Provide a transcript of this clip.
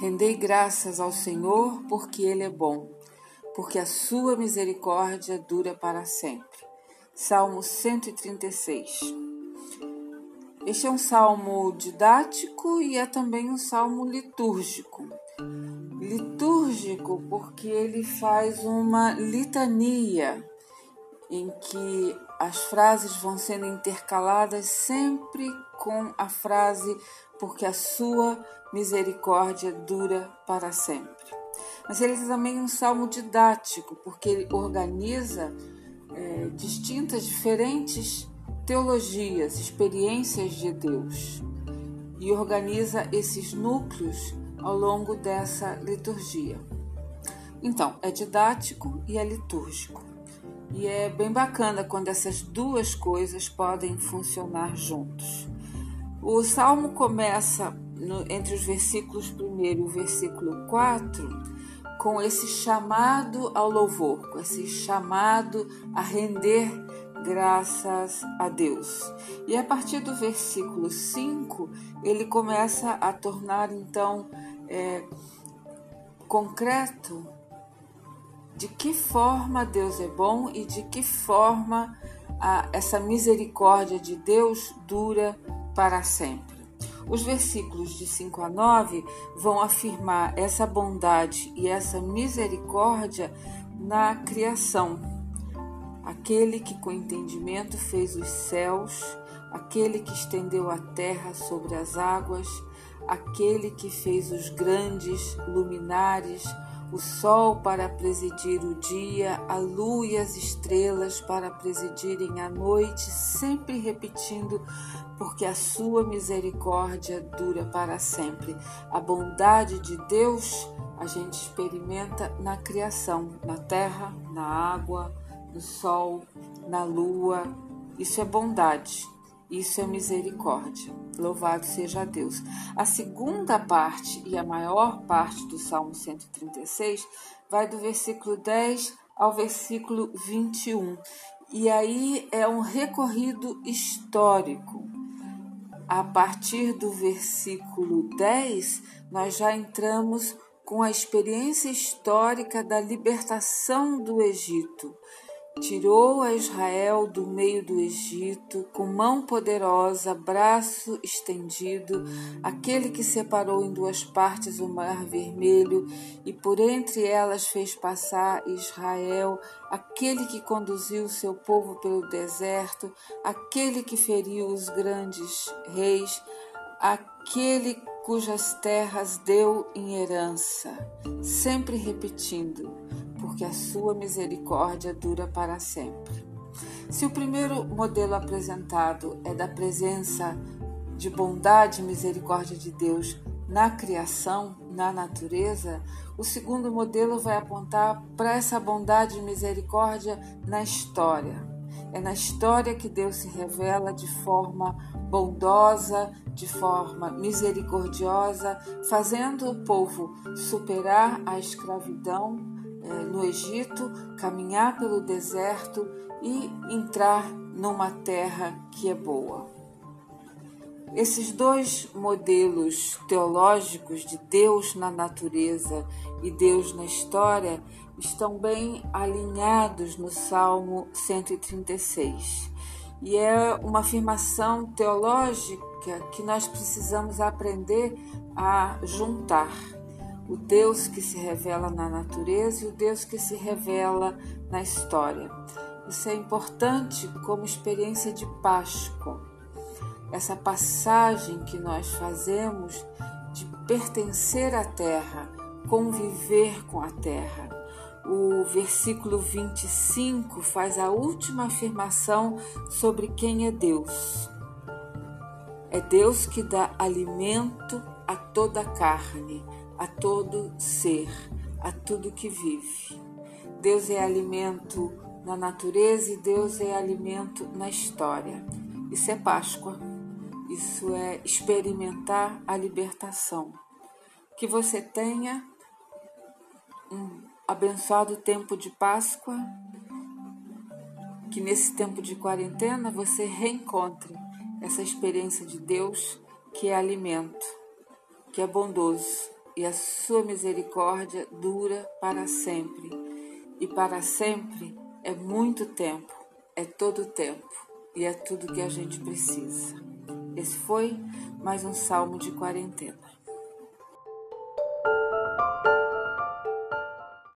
Rendei graças ao Senhor, porque Ele é bom, porque a sua misericórdia dura para sempre. Salmo 136. Este é um salmo didático e é também um salmo litúrgico. Litúrgico porque ele faz uma litania em que as frases vão sendo intercaladas sempre com a frase porque a sua misericórdia dura para sempre. Mas ele é também um salmo didático, porque ele organiza é, distintas, diferentes teologias, experiências de Deus e organiza esses núcleos ao longo dessa liturgia. Então, é didático e é litúrgico. E é bem bacana quando essas duas coisas podem funcionar juntos. O salmo começa no, entre os versículos 1 e o versículo 4 com esse chamado ao louvor, com esse chamado a render graças a Deus. E a partir do versículo 5, ele começa a tornar então é, concreto de que forma Deus é bom e de que forma a, essa misericórdia de Deus dura para sempre. Os versículos de 5 a 9 vão afirmar essa bondade e essa misericórdia na criação. Aquele que com entendimento fez os céus, aquele que estendeu a terra sobre as águas, aquele que fez os grandes luminares, o sol para presidir o dia, a lua e as estrelas para presidirem a noite, sempre repetindo, porque a sua misericórdia dura para sempre. A bondade de Deus a gente experimenta na criação, na terra, na água, no sol, na lua. Isso é bondade. Isso é misericórdia. Louvado seja Deus. A segunda parte e a maior parte do Salmo 136 vai do versículo 10 ao versículo 21. E aí é um recorrido histórico. A partir do versículo 10, nós já entramos com a experiência histórica da libertação do Egito Tirou a Israel do meio do Egito, com mão poderosa, braço estendido, aquele que separou em duas partes o mar vermelho e por entre elas fez passar Israel, aquele que conduziu seu povo pelo deserto, aquele que feriu os grandes reis, aquele cujas terras deu em herança, sempre repetindo porque a sua misericórdia dura para sempre. Se o primeiro modelo apresentado é da presença de bondade e misericórdia de Deus na criação, na natureza, o segundo modelo vai apontar para essa bondade e misericórdia na história. É na história que Deus se revela de forma bondosa, de forma misericordiosa, fazendo o povo superar a escravidão no Egito, caminhar pelo deserto e entrar numa terra que é boa. Esses dois modelos teológicos de Deus na natureza e Deus na história estão bem alinhados no Salmo 136. E é uma afirmação teológica que nós precisamos aprender a juntar o Deus que se revela na natureza e o Deus que se revela na história. Isso é importante como experiência de Páscoa. Essa passagem que nós fazemos de pertencer à terra, conviver com a terra. O versículo 25 faz a última afirmação sobre quem é Deus. É Deus que dá alimento a toda a carne a todo ser, a tudo que vive. Deus é alimento na natureza e Deus é alimento na história. Isso é Páscoa. Isso é experimentar a libertação. Que você tenha um abençoado tempo de Páscoa, que nesse tempo de quarentena você reencontre essa experiência de Deus que é alimento, que é bondoso e a sua misericórdia dura para sempre. E para sempre é muito tempo, é todo tempo e é tudo que a gente precisa. Esse foi mais um salmo de quarentena.